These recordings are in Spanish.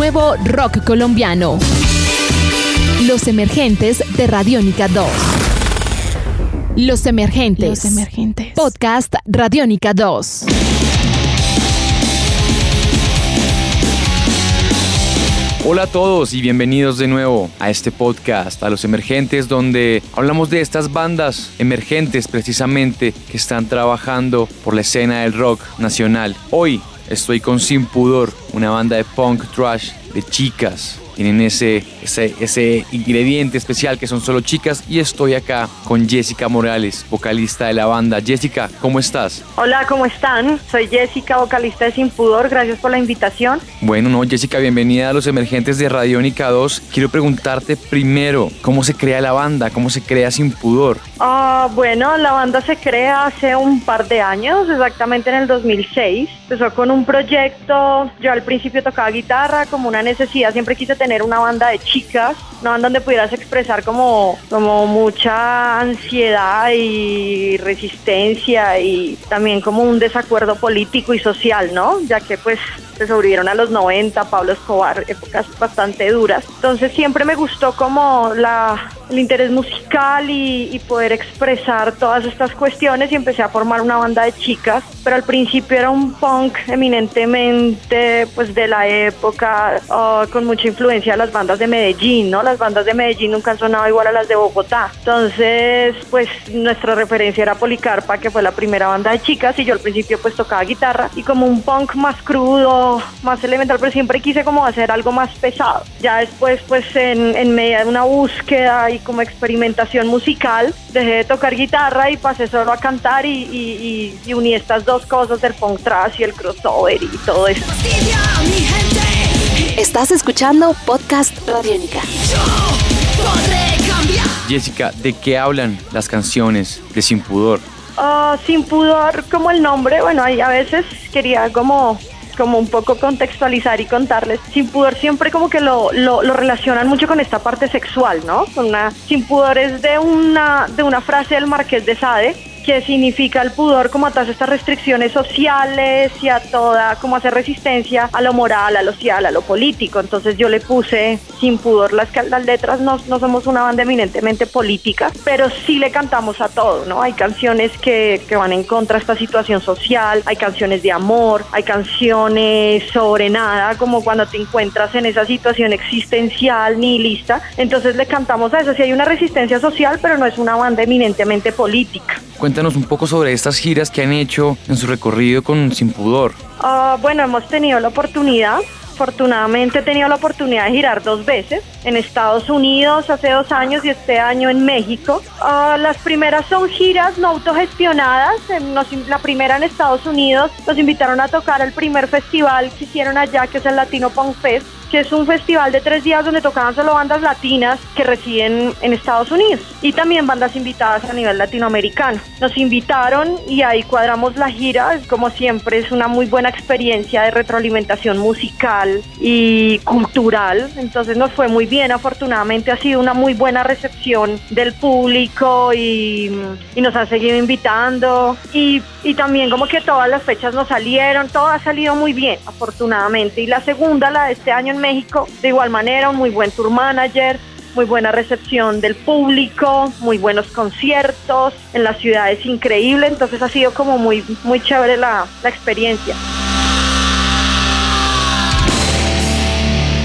nuevo rock colombiano. Los emergentes de Radiónica 2. Los emergentes. Los emergentes. Podcast Radiónica 2. Hola a todos y bienvenidos de nuevo a este podcast, a los emergentes, donde hablamos de estas bandas emergentes precisamente que están trabajando por la escena del rock nacional. Hoy estoy con Sin Pudor, una banda de punk trash de chicas tienen ese, ese, ese ingrediente especial que son solo chicas y estoy acá con Jessica Morales, vocalista de la banda. Jessica, ¿cómo estás? Hola, ¿cómo están? Soy Jessica, vocalista de Sin Pudor, gracias por la invitación. Bueno, no, Jessica, bienvenida a los emergentes de Radiónica 2. Quiero preguntarte primero, ¿cómo se crea la banda? ¿Cómo se crea Sin Pudor? Ah, bueno, la banda se crea hace un par de años, exactamente en el 2006. Empezó con un proyecto, yo al principio tocaba guitarra como una necesidad, siempre quise tener una banda de chicas, una banda donde pudieras expresar como, como mucha ansiedad y resistencia y también como un desacuerdo político y social, ¿no? Ya que pues se sobrevivieron a los 90, Pablo Escobar, épocas bastante duras. Entonces siempre me gustó como la, el interés musical y, y, poder expresar todas estas cuestiones y empecé a formar una banda de chicas, pero al principio era un punk eminentemente pues de la época, uh, con mucha influencia de las bandas de Medellín, ¿no? Las bandas de Medellín nunca han sonado igual a las de Bogotá. Entonces, pues nuestra referencia era Policarpa, que fue la primera banda de chicas y yo al principio pues tocaba guitarra y como un punk más crudo, más elemental, pero siempre quise como hacer algo más pesado. Ya después pues en, en medio de una búsqueda y como experimentación musical, dejé de tocar guitarra y pasé solo a cantar y, y, y, y uní estas dos cosas del punk trash y el crossover y todo eso. Estás escuchando Podcast Radiónica. Jessica, ¿de qué hablan las canciones de Sin Pudor? Uh, sin pudor, como el nombre, bueno, ahí a veces quería como como un poco contextualizar y contarles. Sin pudor siempre como que lo, lo, lo, relacionan mucho con esta parte sexual, ¿no? Con una, sin pudor es de una, de una frase del Marqués de Sade que significa el pudor como a todas estas restricciones sociales y a toda, como hacer resistencia a lo moral, a lo social, a lo político. Entonces yo le puse sin pudor las, las letras, no, no somos una banda eminentemente política, pero sí le cantamos a todo, ¿no? Hay canciones que, que van en contra de esta situación social, hay canciones de amor, hay canciones sobre nada, como cuando te encuentras en esa situación existencial, nihilista. Entonces le cantamos a eso, sí hay una resistencia social, pero no es una banda eminentemente política. Cuéntanos un poco sobre estas giras que han hecho en su recorrido con Sin Pudor. Uh, bueno, hemos tenido la oportunidad, afortunadamente he tenido la oportunidad de girar dos veces, en Estados Unidos hace dos años y este año en México. Uh, las primeras son giras no autogestionadas, nos, la primera en Estados Unidos nos invitaron a tocar el primer festival que hicieron allá, que es el Latino Punk Fest, que es un festival de tres días donde tocaban solo bandas latinas que residen en Estados Unidos y también bandas invitadas a nivel latinoamericano. Nos invitaron y ahí cuadramos la gira, como siempre es una muy buena experiencia de retroalimentación musical y cultural, entonces nos fue muy bien, afortunadamente ha sido una muy buena recepción del público y, y nos han seguido invitando. Y, y también como que todas las fechas nos salieron, todo ha salido muy bien, afortunadamente. Y la segunda, la de este año en México, de igual manera, un muy buen tour manager, muy buena recepción del público, muy buenos conciertos, en la ciudad es increíble, entonces ha sido como muy, muy chévere la, la experiencia.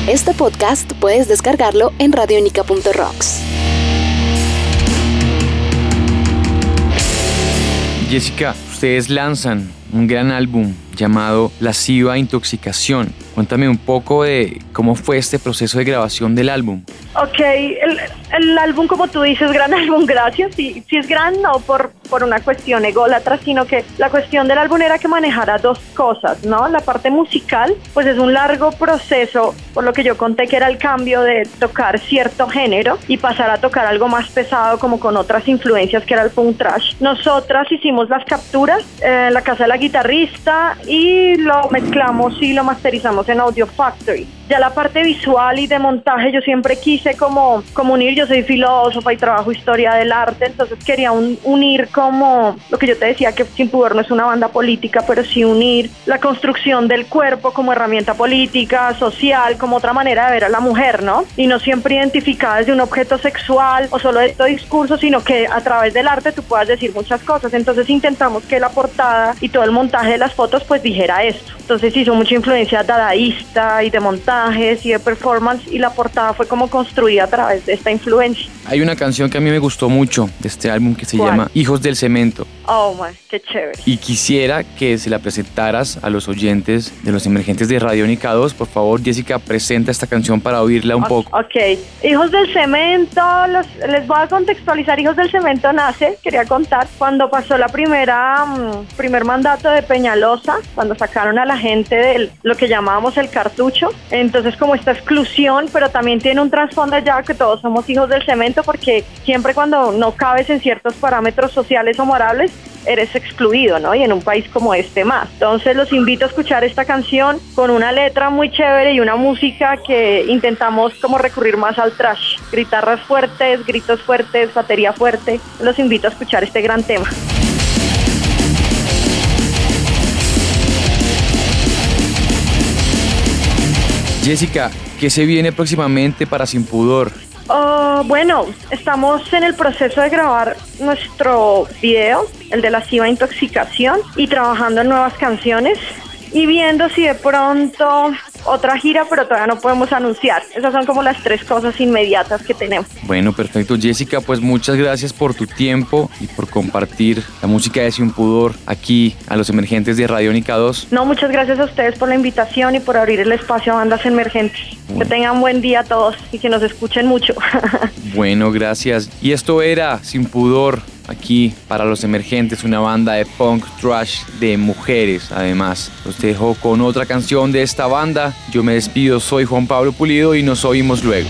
Este podcast puedes descargarlo en radionica.rocks. Jessica, ustedes lanzan un gran álbum llamado Lasciva Intoxicación. Cuéntame un poco de cómo fue este proceso de grabación del álbum. Ok, el, el álbum, como tú dices, gran álbum, gracias. Sí, sí es gran, no por, por una cuestión ególatra, sino que la cuestión del álbum era que manejara dos cosas, ¿no? La parte musical, pues es un largo proceso, por lo que yo conté que era el cambio de tocar cierto género y pasar a tocar algo más pesado, como con otras influencias, que era el punk trash. Nosotras hicimos las capturas en la casa de la guitarrista y lo mezclamos y lo masterizamos en Audio Factory. Ya la parte visual y de montaje yo siempre quise como, como unir, yo soy filósofa y trabajo historia del arte, entonces quería unir como lo que yo te decía que Sin Pudor no es una banda política, pero sí unir la construcción del cuerpo como herramienta política, social, como otra manera de ver a la mujer, ¿no? Y no siempre identificada desde un objeto sexual o solo de este discurso, sino que a través del arte tú puedas decir muchas cosas. Entonces intentamos que la portada y todo el montaje de las fotos pues dijera esto. Entonces hizo mucha influencia dadaísta y de montajes y de performance y la portada fue como construida a través de esta influencia. Hay una canción que a mí me gustó mucho de este álbum que se llama Hijos del Cemento. Oh, my, qué chévere. Y quisiera que se la presentaras a los oyentes de los emergentes de Radio Nica 2. Por favor, Jessica, presenta esta canción para oírla un poco. Ok, Hijos del Cemento, les voy a contextualizar. Hijos del Cemento nace, quería contar, cuando pasó la primera, mm, primer mandato de Peñalosa, cuando sacaron a la gente de lo que llamábamos el cartucho. Entonces como esta exclusión, pero también tiene un trasfondo ya que todos somos hijos del cemento porque siempre cuando no cabes en ciertos parámetros sociales o morales, eres excluido, ¿no? Y en un país como este más. Entonces los invito a escuchar esta canción con una letra muy chévere y una música que intentamos como recurrir más al trash. Guitarras fuertes, gritos fuertes, batería fuerte. Los invito a escuchar este gran tema. Jessica, ¿qué se viene próximamente para Sin Pudor? Oh, bueno, estamos en el proceso de grabar nuestro video, el de la CIVA Intoxicación, y trabajando en nuevas canciones y viendo si de pronto otra gira, pero todavía no podemos anunciar. Esas son como las tres cosas inmediatas que tenemos. Bueno, perfecto. Jessica, pues muchas gracias por tu tiempo y por compartir la música de Sin Pudor aquí a los emergentes de Radiónica 2. No, muchas gracias a ustedes por la invitación y por abrir el espacio a bandas emergentes. Que tengan buen día a todos y que nos escuchen mucho. bueno, gracias. Y esto era Sin Pudor aquí para los emergentes, una banda de punk trash de mujeres además. Los dejo con otra canción de esta banda. Yo me despido, soy Juan Pablo Pulido y nos oímos luego.